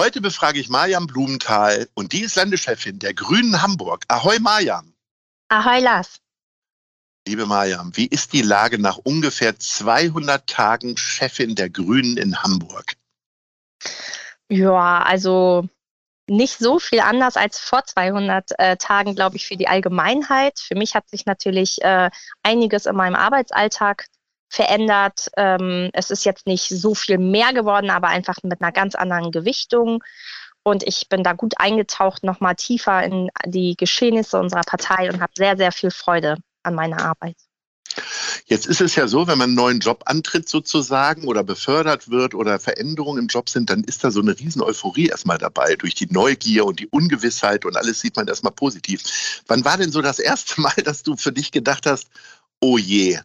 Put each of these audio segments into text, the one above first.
Heute befrage ich Mariam Blumenthal und die ist Landeschefin der Grünen Hamburg. Ahoi Mariam. Ahoi Lars. Liebe Mariam, wie ist die Lage nach ungefähr 200 Tagen Chefin der Grünen in Hamburg? Ja, also nicht so viel anders als vor 200 äh, Tagen, glaube ich, für die Allgemeinheit. Für mich hat sich natürlich äh, einiges in meinem Arbeitsalltag verändert. Ähm, es ist jetzt nicht so viel mehr geworden, aber einfach mit einer ganz anderen Gewichtung. Und ich bin da gut eingetaucht, nochmal tiefer in die Geschehnisse unserer Partei und habe sehr, sehr viel Freude an meiner Arbeit. Jetzt ist es ja so, wenn man einen neuen Job antritt sozusagen oder befördert wird oder Veränderungen im Job sind, dann ist da so eine riesen Euphorie erstmal dabei. Durch die Neugier und die Ungewissheit und alles sieht man erstmal positiv. Wann war denn so das erste Mal, dass du für dich gedacht hast, oh je,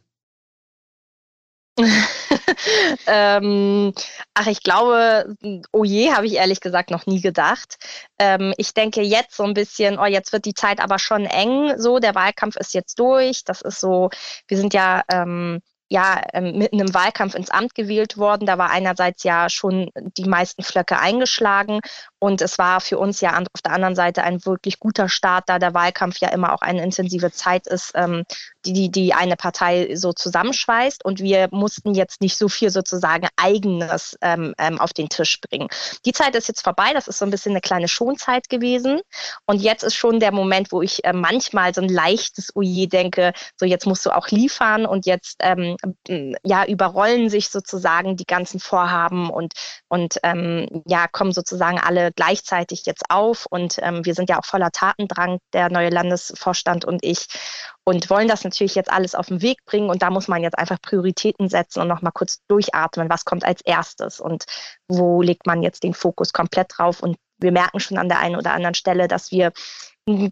ähm, ach, ich glaube, oh je, habe ich ehrlich gesagt noch nie gedacht. Ähm, ich denke jetzt so ein bisschen, oh, jetzt wird die Zeit aber schon eng. So, der Wahlkampf ist jetzt durch. Das ist so, wir sind ja ähm, ja ähm, mitten im Wahlkampf ins Amt gewählt worden. Da war einerseits ja schon die meisten Flöcke eingeschlagen und es war für uns ja auf der anderen Seite ein wirklich guter Start, da der Wahlkampf ja immer auch eine intensive Zeit ist, ähm, die, die eine Partei so zusammenschweißt. Und wir mussten jetzt nicht so viel sozusagen eigenes ähm, ähm, auf den Tisch bringen. Die Zeit ist jetzt vorbei. Das ist so ein bisschen eine kleine Schonzeit gewesen. Und jetzt ist schon der Moment, wo ich äh, manchmal so ein leichtes Oje denke, so jetzt musst du auch liefern und jetzt ähm, ja überrollen sich sozusagen die ganzen Vorhaben und, und ähm, ja kommen sozusagen alle gleichzeitig jetzt auf und ähm, wir sind ja auch voller Tatendrang, der neue Landesvorstand und ich und wollen das natürlich jetzt alles auf den Weg bringen und da muss man jetzt einfach Prioritäten setzen und nochmal kurz durchatmen, was kommt als erstes und wo legt man jetzt den Fokus komplett drauf und wir merken schon an der einen oder anderen Stelle, dass wir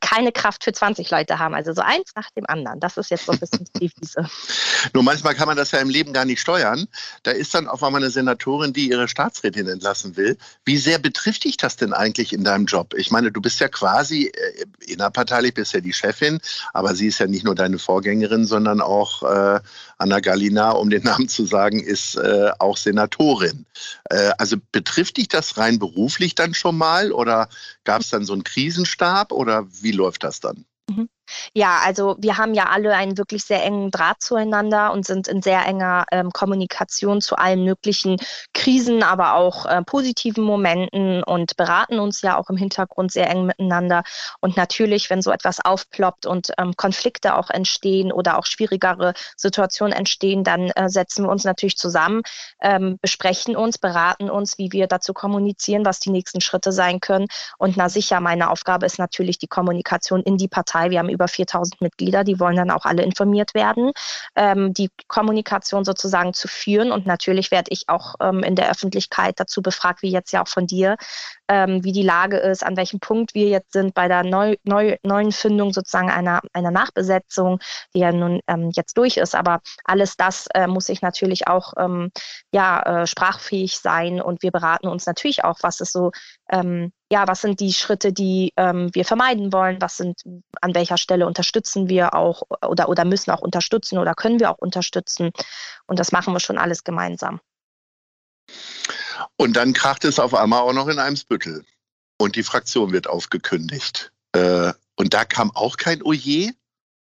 keine Kraft für 20 Leute haben. Also so eins nach dem anderen. Das ist jetzt so ein bisschen die Devise. Nur manchmal kann man das ja im Leben gar nicht steuern. Da ist dann auf einmal eine Senatorin, die ihre Staatsrätin entlassen will. Wie sehr betrifft dich das denn eigentlich in deinem Job? Ich meine, du bist ja quasi äh, innerparteilich, bist ja die Chefin, aber sie ist ja nicht nur deine Vorgängerin, sondern auch äh, Anna Galina, um den Namen zu sagen, ist äh, auch Senatorin. Äh, also betrifft dich das rein beruflich dann schon mal oder gab es dann so einen Krisenstab oder wie läuft das dann? Mhm. Ja, also wir haben ja alle einen wirklich sehr engen Draht zueinander und sind in sehr enger ähm, Kommunikation zu allen möglichen Krisen, aber auch äh, positiven Momenten und beraten uns ja auch im Hintergrund sehr eng miteinander. Und natürlich, wenn so etwas aufploppt und ähm, Konflikte auch entstehen oder auch schwierigere Situationen entstehen, dann äh, setzen wir uns natürlich zusammen, ähm, besprechen uns, beraten uns, wie wir dazu kommunizieren, was die nächsten Schritte sein können. Und na sicher, meine Aufgabe ist natürlich die Kommunikation in die Partei. Wir haben über 4000 Mitglieder, die wollen dann auch alle informiert werden, ähm, die Kommunikation sozusagen zu führen. Und natürlich werde ich auch ähm, in der Öffentlichkeit dazu befragt, wie jetzt ja auch von dir, ähm, wie die Lage ist, an welchem Punkt wir jetzt sind bei der neu, neu, neuen Findung sozusagen einer, einer Nachbesetzung, die ja nun ähm, jetzt durch ist. Aber alles das äh, muss ich natürlich auch ähm, ja, äh, sprachfähig sein und wir beraten uns natürlich auch, was ist so ähm, ja, was sind die Schritte, die ähm, wir vermeiden wollen? Was sind, an welcher Stelle unterstützen wir auch oder, oder müssen auch unterstützen oder können wir auch unterstützen? Und das machen wir schon alles gemeinsam. Und dann kracht es auf einmal auch noch in einem Spüttel. Und die Fraktion wird aufgekündigt. Äh, und da kam auch kein Oje.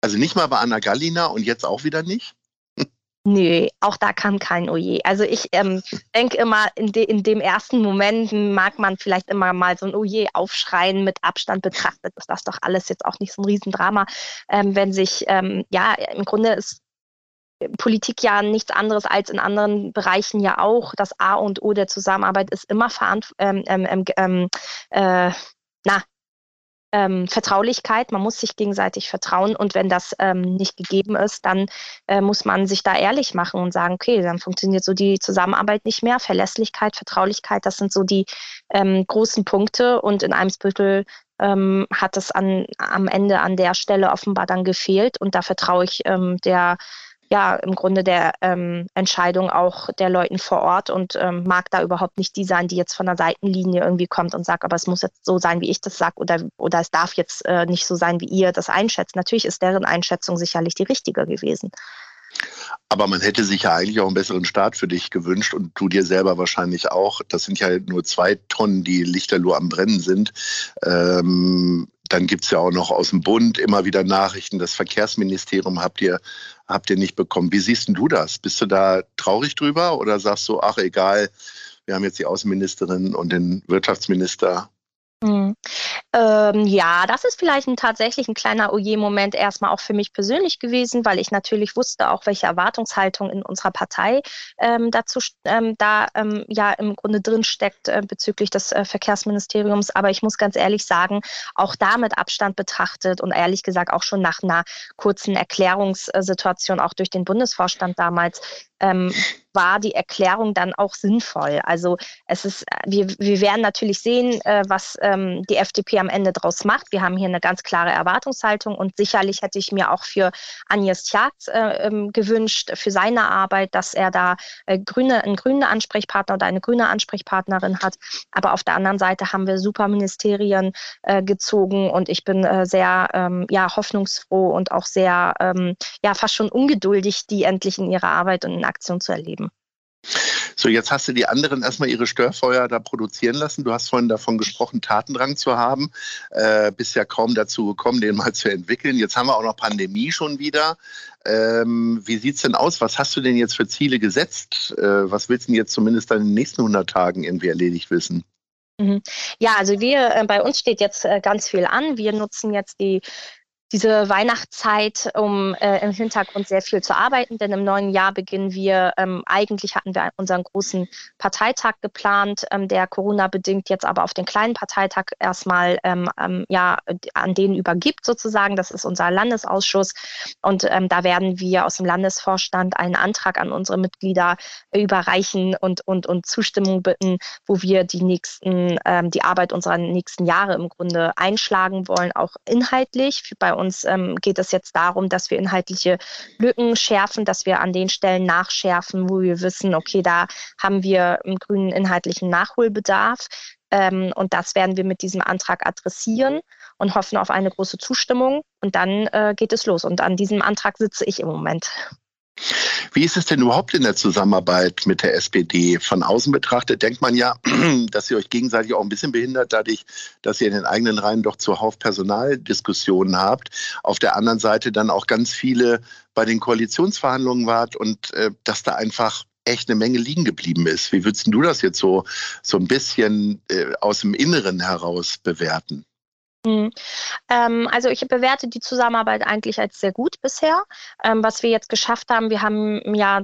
Also nicht mal bei Anna Gallina und jetzt auch wieder nicht. Nö, auch da kam kein Oje. Also ich ähm, denke immer, in, de, in dem ersten Moment mag man vielleicht immer mal so ein Oje aufschreien. Mit Abstand betrachtet ist das doch alles jetzt auch nicht so ein Riesendrama. Ähm, wenn sich, ähm, ja, im Grunde ist Politik ja nichts anderes als in anderen Bereichen ja auch. Das A und O der Zusammenarbeit ist immer verantwortlich. Ähm, ähm, ähm, äh, na, ähm, Vertraulichkeit. Man muss sich gegenseitig vertrauen und wenn das ähm, nicht gegeben ist, dann äh, muss man sich da ehrlich machen und sagen, okay, dann funktioniert so die Zusammenarbeit nicht mehr. Verlässlichkeit, Vertraulichkeit, das sind so die ähm, großen Punkte und in Eimsbüttel ähm, hat es an, am Ende an der Stelle offenbar dann gefehlt und da vertraue ich ähm, der ja im Grunde der ähm, Entscheidung auch der Leuten vor Ort und ähm, mag da überhaupt nicht die sein, die jetzt von der Seitenlinie irgendwie kommt und sagt, aber es muss jetzt so sein, wie ich das sage oder, oder es darf jetzt äh, nicht so sein, wie ihr das einschätzt. Natürlich ist deren Einschätzung sicherlich die richtige gewesen. Aber man hätte sich ja eigentlich auch einen besseren Start für dich gewünscht und du dir selber wahrscheinlich auch. Das sind ja nur zwei Tonnen, die Lichterloh am Brennen sind. Ähm, dann gibt es ja auch noch aus dem Bund immer wieder Nachrichten. Das Verkehrsministerium habt ihr, habt ihr nicht bekommen. Wie siehst du das? Bist du da traurig drüber oder sagst du, ach egal, wir haben jetzt die Außenministerin und den Wirtschaftsminister Mhm. Ähm, ja, das ist vielleicht ein, tatsächlich ein kleiner Oje-Moment erstmal auch für mich persönlich gewesen, weil ich natürlich wusste auch, welche Erwartungshaltung in unserer Partei ähm, dazu ähm, da ähm, ja im Grunde drin steckt äh, bezüglich des äh, Verkehrsministeriums. Aber ich muss ganz ehrlich sagen, auch da mit Abstand betrachtet und ehrlich gesagt auch schon nach einer kurzen Erklärungssituation auch durch den Bundesvorstand damals ähm, war die Erklärung dann auch sinnvoll. Also es ist, wir, wir werden natürlich sehen, äh, was ähm, die FDP am Ende daraus macht. Wir haben hier eine ganz klare Erwartungshaltung und sicherlich hätte ich mir auch für Agnes Tjagd äh, ähm, gewünscht, für seine Arbeit, dass er da äh, grüne, einen grünen Ansprechpartner oder eine grüne Ansprechpartnerin hat. Aber auf der anderen Seite haben wir Superministerien äh, gezogen und ich bin äh, sehr ähm, ja, hoffnungsfroh und auch sehr ähm, ja, fast schon ungeduldig, die endlich in ihrer Arbeit und in Aktion zu erleben. So, jetzt hast du die anderen erstmal ihre Störfeuer da produzieren lassen. Du hast vorhin davon gesprochen, Tatendrang zu haben. Äh, bist ja kaum dazu gekommen, den mal zu entwickeln. Jetzt haben wir auch noch Pandemie schon wieder. Ähm, wie sieht es denn aus? Was hast du denn jetzt für Ziele gesetzt? Äh, was willst du denn jetzt zumindest in den nächsten 100 Tagen irgendwie erledigt wissen? Mhm. Ja, also wir, äh, bei uns steht jetzt äh, ganz viel an. Wir nutzen jetzt die diese Weihnachtszeit, um äh, im Hintergrund sehr viel zu arbeiten, denn im neuen Jahr beginnen wir, ähm, eigentlich hatten wir unseren großen Parteitag geplant, ähm, der Corona-bedingt jetzt aber auf den kleinen Parteitag erstmal ähm, ja, an den übergibt sozusagen. Das ist unser Landesausschuss und ähm, da werden wir aus dem Landesvorstand einen Antrag an unsere Mitglieder überreichen und, und, und Zustimmung bitten, wo wir die nächsten, ähm, die Arbeit unserer nächsten Jahre im Grunde einschlagen wollen, auch inhaltlich bei uns ähm, geht es jetzt darum, dass wir inhaltliche Lücken schärfen, dass wir an den Stellen nachschärfen, wo wir wissen, okay, da haben wir einen grünen inhaltlichen Nachholbedarf. Ähm, und das werden wir mit diesem Antrag adressieren und hoffen auf eine große Zustimmung. Und dann äh, geht es los. Und an diesem Antrag sitze ich im Moment. Wie ist es denn überhaupt in der Zusammenarbeit mit der SPD? Von außen betrachtet denkt man ja, dass ihr euch gegenseitig auch ein bisschen behindert, dadurch, dass ihr in den eigenen Reihen doch zuhauf Personaldiskussionen habt. Auf der anderen Seite dann auch ganz viele bei den Koalitionsverhandlungen wart und äh, dass da einfach echt eine Menge liegen geblieben ist. Wie würdest du das jetzt so, so ein bisschen äh, aus dem Inneren heraus bewerten? Mhm. Ähm, also ich bewerte die Zusammenarbeit eigentlich als sehr gut bisher. Ähm, was wir jetzt geschafft haben, wir haben ja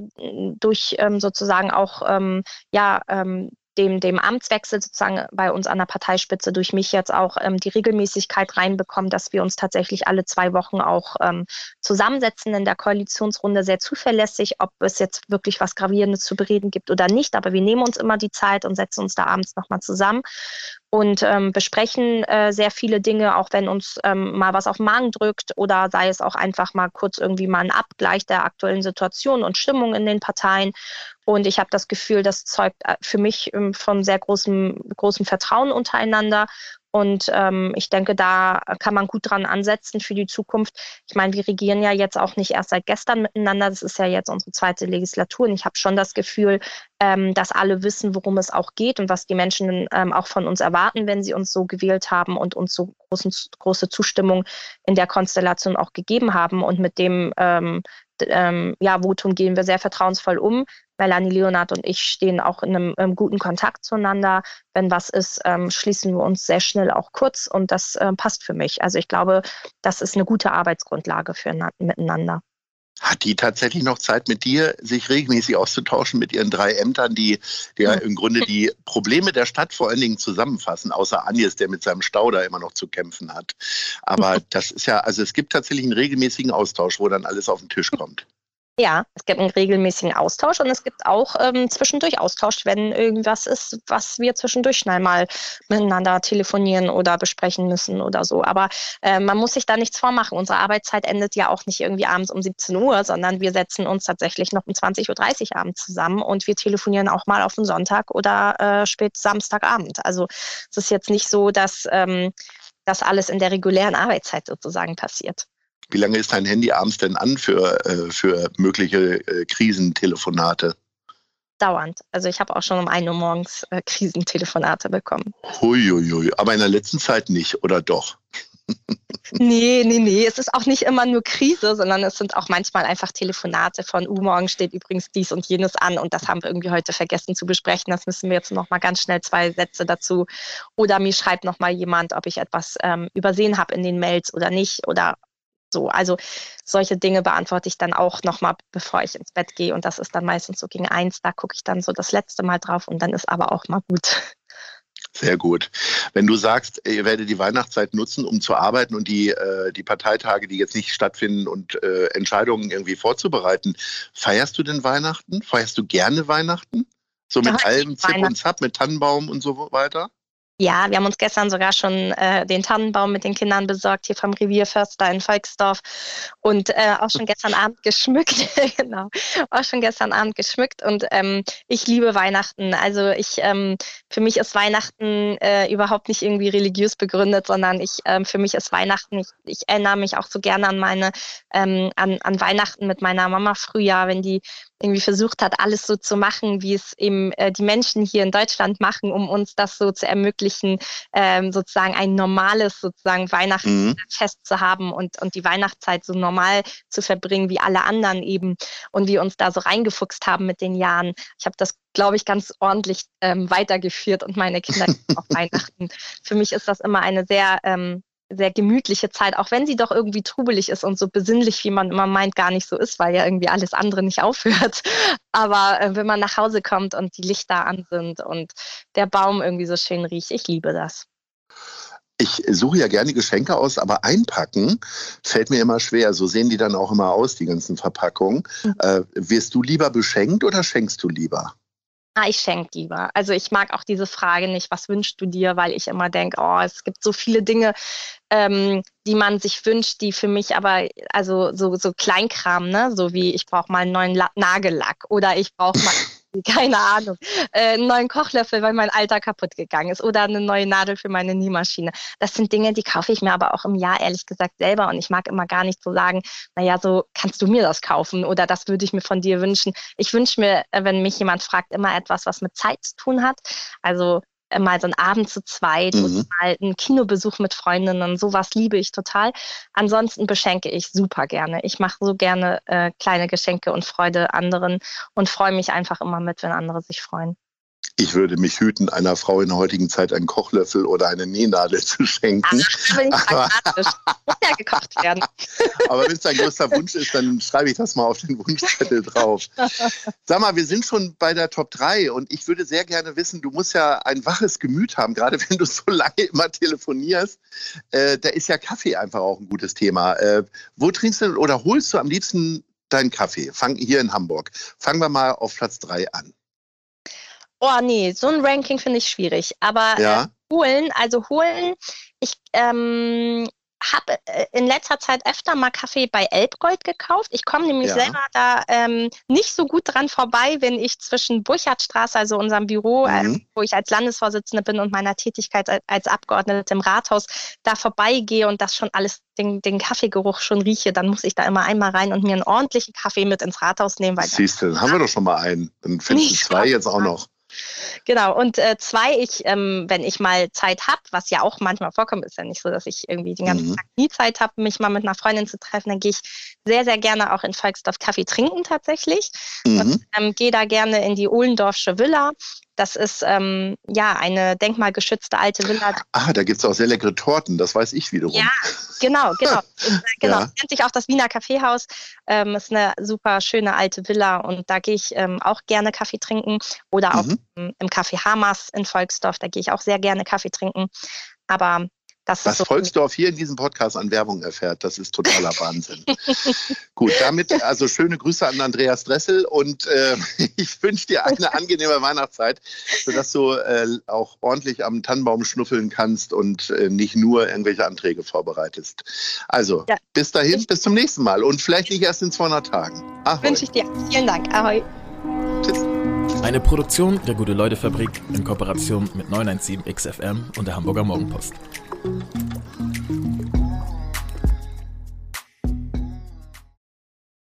durch ähm, sozusagen auch ähm, ja ähm, dem, dem Amtswechsel sozusagen bei uns an der Parteispitze durch mich jetzt auch ähm, die Regelmäßigkeit reinbekommen, dass wir uns tatsächlich alle zwei Wochen auch ähm, zusammensetzen in der Koalitionsrunde, sehr zuverlässig, ob es jetzt wirklich was Gravierendes zu bereden gibt oder nicht. Aber wir nehmen uns immer die Zeit und setzen uns da abends nochmal zusammen und ähm, besprechen äh, sehr viele Dinge, auch wenn uns ähm, mal was auf den Magen drückt oder sei es auch einfach mal kurz irgendwie mal ein Abgleich der aktuellen Situation und Stimmung in den Parteien. Und ich habe das Gefühl, das zeugt äh, für mich ähm, von sehr großem, großem Vertrauen untereinander. Und ähm, ich denke, da kann man gut dran ansetzen für die Zukunft. Ich meine, wir regieren ja jetzt auch nicht erst seit gestern miteinander. Das ist ja jetzt unsere zweite Legislatur. Und ich habe schon das Gefühl, ähm, dass alle wissen, worum es auch geht und was die Menschen ähm, auch von uns erwarten, wenn sie uns so gewählt haben und uns so großen, große Zustimmung in der Konstellation auch gegeben haben. Und mit dem ähm, ähm, ja, Wotum gehen wir sehr vertrauensvoll um. Melanie Leonard und ich stehen auch in einem, einem guten Kontakt zueinander. Wenn was ist, ähm, schließen wir uns sehr schnell auch kurz und das äh, passt für mich. Also ich glaube, das ist eine gute Arbeitsgrundlage für miteinander. Hat die tatsächlich noch Zeit mit dir, sich regelmäßig auszutauschen mit ihren drei Ämtern, die, die ja im Grunde die Probleme der Stadt vor allen Dingen zusammenfassen, außer Agnes, der mit seinem Stau da immer noch zu kämpfen hat. Aber das ist ja, also es gibt tatsächlich einen regelmäßigen Austausch, wo dann alles auf den Tisch kommt. Ja, es gibt einen regelmäßigen Austausch und es gibt auch ähm, zwischendurch Austausch, wenn irgendwas ist, was wir zwischendurch schnell mal miteinander telefonieren oder besprechen müssen oder so. Aber äh, man muss sich da nichts vormachen. Unsere Arbeitszeit endet ja auch nicht irgendwie abends um 17 Uhr, sondern wir setzen uns tatsächlich noch um 20.30 Uhr abends zusammen und wir telefonieren auch mal auf den Sonntag oder äh, spät Samstagabend. Also es ist jetzt nicht so, dass ähm, das alles in der regulären Arbeitszeit sozusagen passiert. Wie lange ist dein Handy abends denn an für, äh, für mögliche äh, Krisentelefonate? Dauernd. Also ich habe auch schon um 1 Uhr morgens äh, Krisentelefonate bekommen. Huiuiui. Aber in der letzten Zeit nicht, oder doch? nee, nee, nee. Es ist auch nicht immer nur Krise, sondern es sind auch manchmal einfach Telefonate von, uh, morgen steht übrigens dies und jenes an und das haben wir irgendwie heute vergessen zu besprechen. Das müssen wir jetzt noch mal ganz schnell zwei Sätze dazu. Oder mir schreibt noch mal jemand, ob ich etwas ähm, übersehen habe in den Mails oder nicht. Oder so, also solche Dinge beantworte ich dann auch nochmal, bevor ich ins Bett gehe. Und das ist dann meistens so gegen eins. Da gucke ich dann so das letzte Mal drauf und dann ist aber auch mal gut. Sehr gut. Wenn du sagst, ihr werdet die Weihnachtszeit nutzen, um zu arbeiten und die, äh, die Parteitage, die jetzt nicht stattfinden und äh, Entscheidungen irgendwie vorzubereiten, feierst du denn Weihnachten? Feierst du gerne Weihnachten? So mit ja, allem Zip und Zap, mit Tannenbaum und so weiter? Ja, wir haben uns gestern sogar schon äh, den Tannenbaum mit den Kindern besorgt, hier vom Revierförster in Volksdorf und äh, auch schon gestern Abend geschmückt. genau, auch schon gestern Abend geschmückt und ähm, ich liebe Weihnachten. Also ich, ähm, für mich ist Weihnachten äh, überhaupt nicht irgendwie religiös begründet, sondern ich, ähm, für mich ist Weihnachten, ich, ich erinnere mich auch so gerne an meine, ähm, an, an Weihnachten mit meiner Mama früher, wenn die irgendwie versucht hat, alles so zu machen, wie es eben äh, die Menschen hier in Deutschland machen, um uns das so zu ermöglichen, ähm, sozusagen ein normales sozusagen Weihnachtsfest mhm. zu haben und, und die Weihnachtszeit so normal zu verbringen wie alle anderen eben und wir uns da so reingefuchst haben mit den Jahren. Ich habe das glaube ich, ganz ordentlich ähm, weitergeführt und meine Kinder auf Weihnachten. Für mich ist das immer eine sehr ähm, sehr gemütliche Zeit, auch wenn sie doch irgendwie trubelig ist und so besinnlich, wie man immer meint, gar nicht so ist, weil ja irgendwie alles andere nicht aufhört. Aber äh, wenn man nach Hause kommt und die Lichter an sind und der Baum irgendwie so schön riecht, ich liebe das. Ich suche ja gerne Geschenke aus, aber einpacken fällt mir immer schwer. So sehen die dann auch immer aus, die ganzen Verpackungen. Mhm. Äh, wirst du lieber beschenkt oder schenkst du lieber? Ah, ich schenke lieber. Also ich mag auch diese Frage nicht, was wünschst du dir, weil ich immer denke, oh, es gibt so viele Dinge, ähm, die man sich wünscht, die für mich aber, also so, so Kleinkram, ne? So wie ich brauche mal einen neuen La Nagellack oder ich brauche mal keine Ahnung, äh, einen neuen Kochlöffel, weil mein alter kaputt gegangen ist oder eine neue Nadel für meine Nähmaschine. Das sind Dinge, die kaufe ich mir aber auch im Jahr ehrlich gesagt selber und ich mag immer gar nicht so sagen, naja, so kannst du mir das kaufen oder das würde ich mir von dir wünschen. Ich wünsche mir, äh, wenn mich jemand fragt, immer etwas, was mit Zeit zu tun hat. Also mal so einen Abend zu zweit mhm. oder mal einen Kinobesuch mit Freundinnen. Sowas liebe ich total. Ansonsten beschenke ich super gerne. Ich mache so gerne äh, kleine Geschenke und Freude anderen und freue mich einfach immer mit, wenn andere sich freuen. Ich würde mich hüten, einer Frau in der heutigen Zeit einen Kochlöffel oder eine Nähnadel zu schenken. Ach, pragmatisch. Muss ja gekocht werden. Aber wenn es dein größter Wunsch ist, dann schreibe ich das mal auf den Wunschzettel drauf. Sag mal, wir sind schon bei der Top 3 und ich würde sehr gerne wissen, du musst ja ein waches Gemüt haben, gerade wenn du so lange immer telefonierst. Äh, da ist ja Kaffee einfach auch ein gutes Thema. Äh, wo trinkst du oder holst du am liebsten deinen Kaffee? Fang hier in Hamburg. Fangen wir mal auf Platz 3 an. Oh nee, so ein Ranking finde ich schwierig. Aber ja. äh, holen, also holen, ich ähm, habe äh, in letzter Zeit öfter mal Kaffee bei Elbgold gekauft. Ich komme nämlich ja. selber da ähm, nicht so gut dran vorbei, wenn ich zwischen Burchardstraße, also unserem Büro, äh, mhm. äh, wo ich als Landesvorsitzende bin und meiner Tätigkeit als Abgeordnete im Rathaus, da vorbeigehe und das schon alles, den, den Kaffeegeruch schon rieche, dann muss ich da immer einmal rein und mir einen ordentlichen Kaffee mit ins Rathaus nehmen. Siehst du, dann haben wir doch schon mal einen. Dann finden zwei jetzt auch noch. Genau. Und äh, zwei, ich, ähm, wenn ich mal Zeit habe, was ja auch manchmal vorkommt, ist ja nicht so, dass ich irgendwie den ganzen Mhm. Tag nie Zeit habe, mich mal mit einer Freundin zu treffen, dann gehe ich sehr, sehr gerne auch in Volksdorf Kaffee trinken tatsächlich. Mhm. Ähm, gehe da gerne in die Ohlendorfsche Villa. Das ist ähm, ja eine denkmalgeschützte alte Villa. Ah, da gibt es auch sehr leckere Torten, das weiß ich wiederum. Ja, genau, genau. Äh, genau. Ja. Nennt sich auch das Wiener Kaffeehaus. Ähm, ist eine super schöne alte Villa und da gehe ich ähm, auch gerne Kaffee trinken. Oder auch Mhm. im, im Café Hamas in Volksdorf, da gehe ich auch sehr gerne Kaffee trinken. Aber das Was so. Volksdorf hier in diesem Podcast an Werbung erfährt, das ist totaler Wahnsinn. Gut, damit also schöne Grüße an Andreas Dressel und äh, ich wünsche dir eine angenehme Weihnachtszeit, sodass du äh, auch ordentlich am Tannenbaum schnuffeln kannst und äh, nicht nur irgendwelche Anträge vorbereitest. Also, Ja. bis dahin, bis zum nächsten Mal und vielleicht nicht erst in 200 Tagen. Ahoi. Wünsche ich dir. Vielen Dank. Ahoi. Eine Produktion der Gute-Leute-Fabrik in Kooperation mit 917 XFM und der Hamburger Morgenpost. あっ。